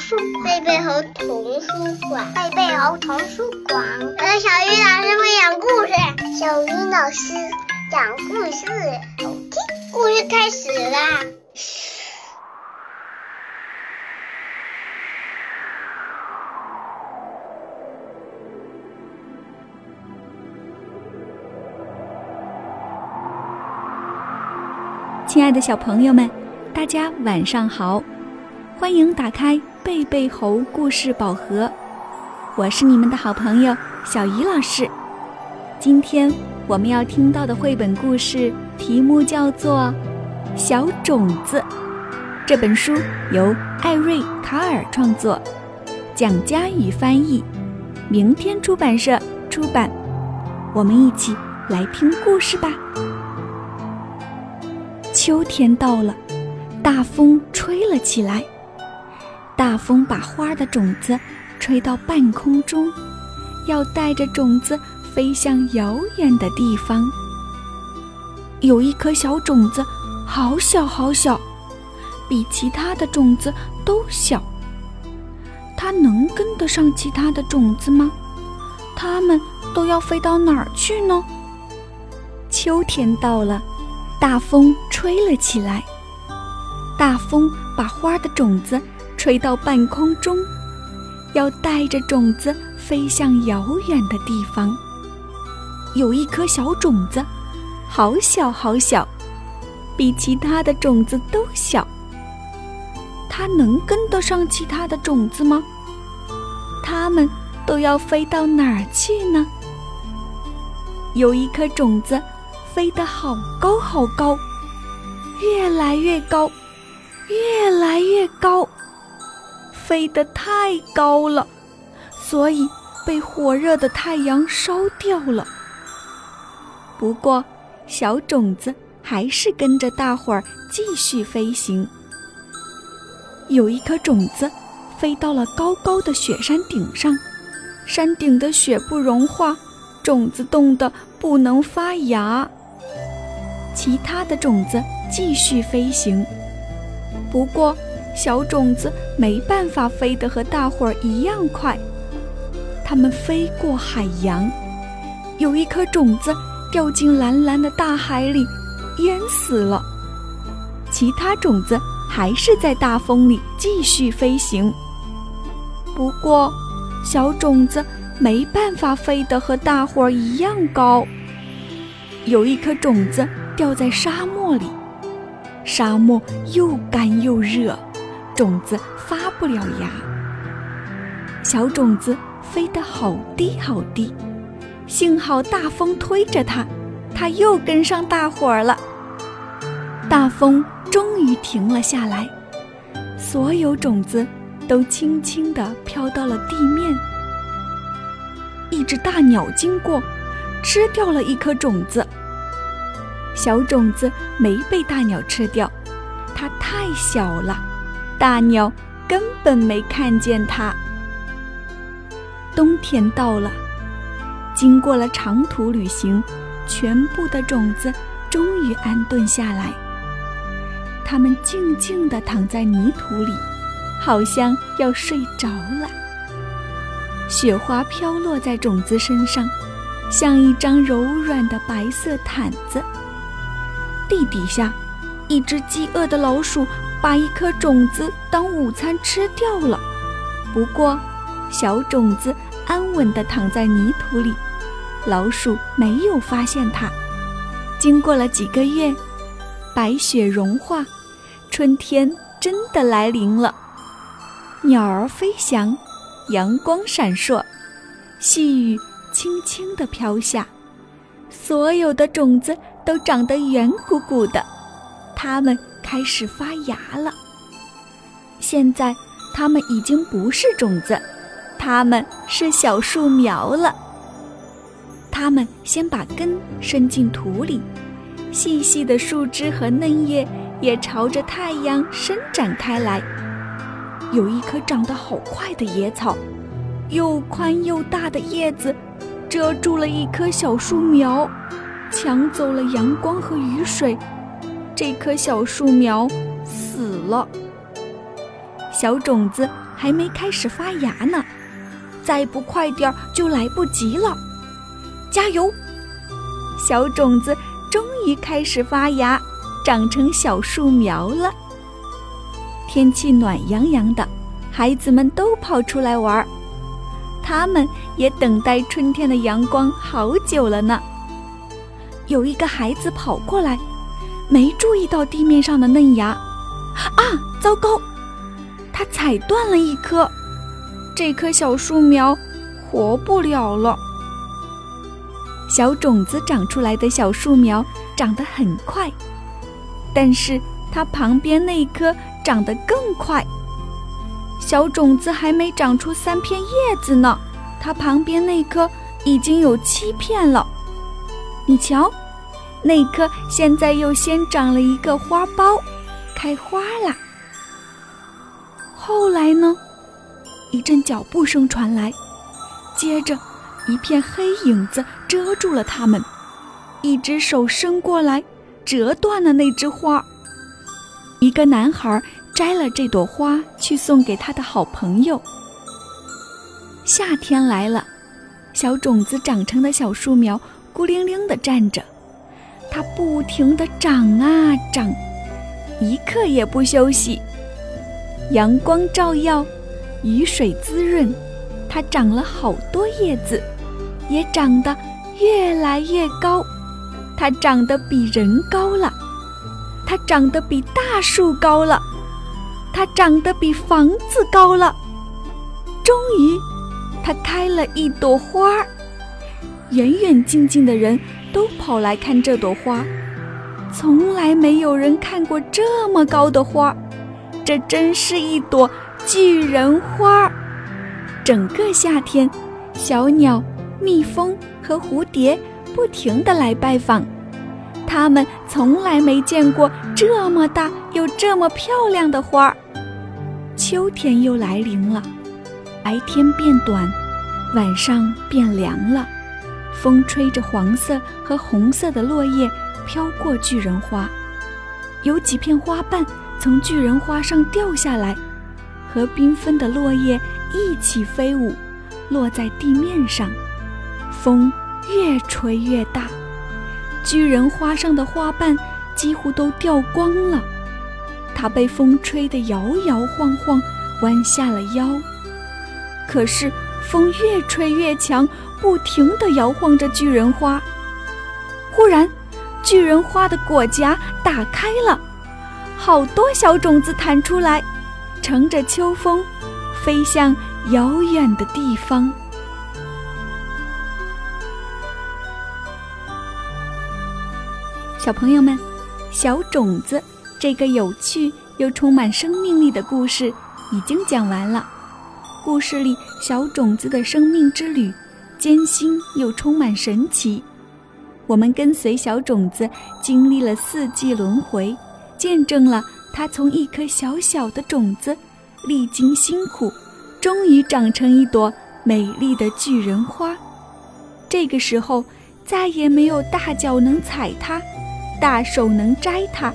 书，贝贝猴童书馆，贝贝猴童书馆。我的小鱼老师会讲故事，小鱼老师讲故事，好听。故事开始啦！亲爱的小朋友们，大家晚上好！欢迎打开贝贝猴故事宝盒，我是你们的好朋友小鱼老师。今天我们要听到的绘本故事题目叫做《小种子》。这本书由艾瑞·卡尔创作，蒋佳宇翻译，明天出版社出版。我们一起来听故事吧。秋天到了，大风吹了起来。大风把花的种子吹到半空中，要带着种子飞向遥远的地方。有一颗小种子，好小好小，比其他的种子都小。它能跟得上其他的种子吗？它们都要飞到哪儿去呢？秋天到了。大风吹了起来，大风把花的种子吹到半空中，要带着种子飞向遥远的地方。有一颗小种子，好小好小，比其他的种子都小。它能跟得上其他的种子吗？它们都要飞到哪儿去呢？有一颗种子。飞得好高好高，越来越高，越来越高，飞得太高了，所以被火热的太阳烧掉了。不过，小种子还是跟着大伙儿继续飞行。有一颗种子飞到了高高的雪山顶上，山顶的雪不融化，种子冻得不能发芽。其他的种子继续飞行，不过小种子没办法飞得和大伙儿一样快。它们飞过海洋，有一颗种子掉进蓝蓝的大海里，淹死了。其他种子还是在大风里继续飞行，不过小种子没办法飞得和大伙儿一样高。有一颗种子。掉在沙漠里，沙漠又干又热，种子发不了芽。小种子飞得好低好低，幸好大风推着它，它又跟上大伙儿了。大风终于停了下来，所有种子都轻轻地飘到了地面。一只大鸟经过，吃掉了一颗种子。小种子没被大鸟吃掉，它太小了，大鸟根本没看见它。冬天到了，经过了长途旅行，全部的种子终于安顿下来。它们静静地躺在泥土里，好像要睡着了。雪花飘落在种子身上，像一张柔软的白色毯子。地底下，一只饥饿的老鼠把一颗种子当午餐吃掉了。不过，小种子安稳地躺在泥土里，老鼠没有发现它。经过了几个月，白雪融化，春天真的来临了。鸟儿飞翔，阳光闪烁，细雨轻轻地飘下，所有的种子。都长得圆鼓鼓的，它们开始发芽了。现在，它们已经不是种子，它们是小树苗了。它们先把根伸进土里，细细的树枝和嫩叶也朝着太阳伸展开来。有一棵长得好快的野草，又宽又大的叶子遮住了一棵小树苗。抢走了阳光和雨水，这棵小树苗死了。小种子还没开始发芽呢，再不快点就来不及了。加油！小种子终于开始发芽，长成小树苗了。天气暖洋洋的，孩子们都跑出来玩儿，他们也等待春天的阳光好久了呢。有一个孩子跑过来，没注意到地面上的嫩芽，啊，糟糕！他踩断了一棵，这棵小树苗活不了了。小种子长出来的小树苗长得很快，但是它旁边那棵长得更快。小种子还没长出三片叶子呢，它旁边那棵已经有七片了。你瞧。那棵现在又先长了一个花苞，开花啦。后来呢？一阵脚步声传来，接着一片黑影子遮住了他们。一只手伸过来，折断了那枝花。一个男孩摘了这朵花去送给他的好朋友。夏天来了，小种子长成的小树苗孤零零地站着。它不停地长啊长，一刻也不休息。阳光照耀，雨水滋润，它长了好多叶子，也长得越来越高。它长得比人高了，它长得比大树高了，它长得比房子高了。终于，它开了一朵花儿。远远近近的人。都跑来看这朵花，从来没有人看过这么高的花，这真是一朵巨人花。整个夏天，小鸟、蜜蜂和蝴蝶不停地来拜访，它们从来没见过这么大又这么漂亮的花。秋天又来临了，白天变短，晚上变凉了。风吹着黄色和红色的落叶飘过巨人花，有几片花瓣从巨人花上掉下来，和缤纷的落叶一起飞舞，落在地面上。风越吹越大，巨人花上的花瓣几乎都掉光了。它被风吹得摇摇晃晃，弯下了腰。可是风越吹越强。不停地摇晃着巨人花，忽然，巨人花的果荚打开了，好多小种子弹出来，乘着秋风，飞向遥远的地方。小朋友们，小种子这个有趣又充满生命力的故事已经讲完了。故事里小种子的生命之旅。艰辛又充满神奇，我们跟随小种子经历了四季轮回，见证了它从一颗小小的种子，历经辛苦，终于长成一朵美丽的巨人花。这个时候，再也没有大脚能踩它，大手能摘它。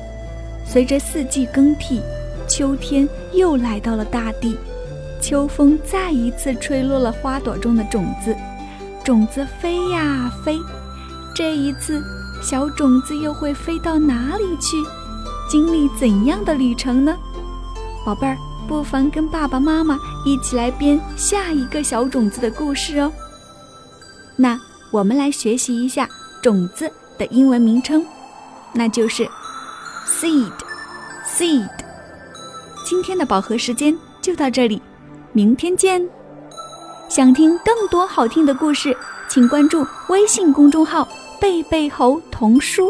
随着四季更替，秋天又来到了大地，秋风再一次吹落了花朵中的种子。种子飞呀飞，这一次小种子又会飞到哪里去？经历怎样的旅程呢？宝贝儿，不妨跟爸爸妈妈一起来编下一个小种子的故事哦。那我们来学习一下种子的英文名称，那就是 seed，seed。今天的宝盒时间就到这里，明天见。想听更多好听的故事，请关注微信公众号“贝贝猴童书”。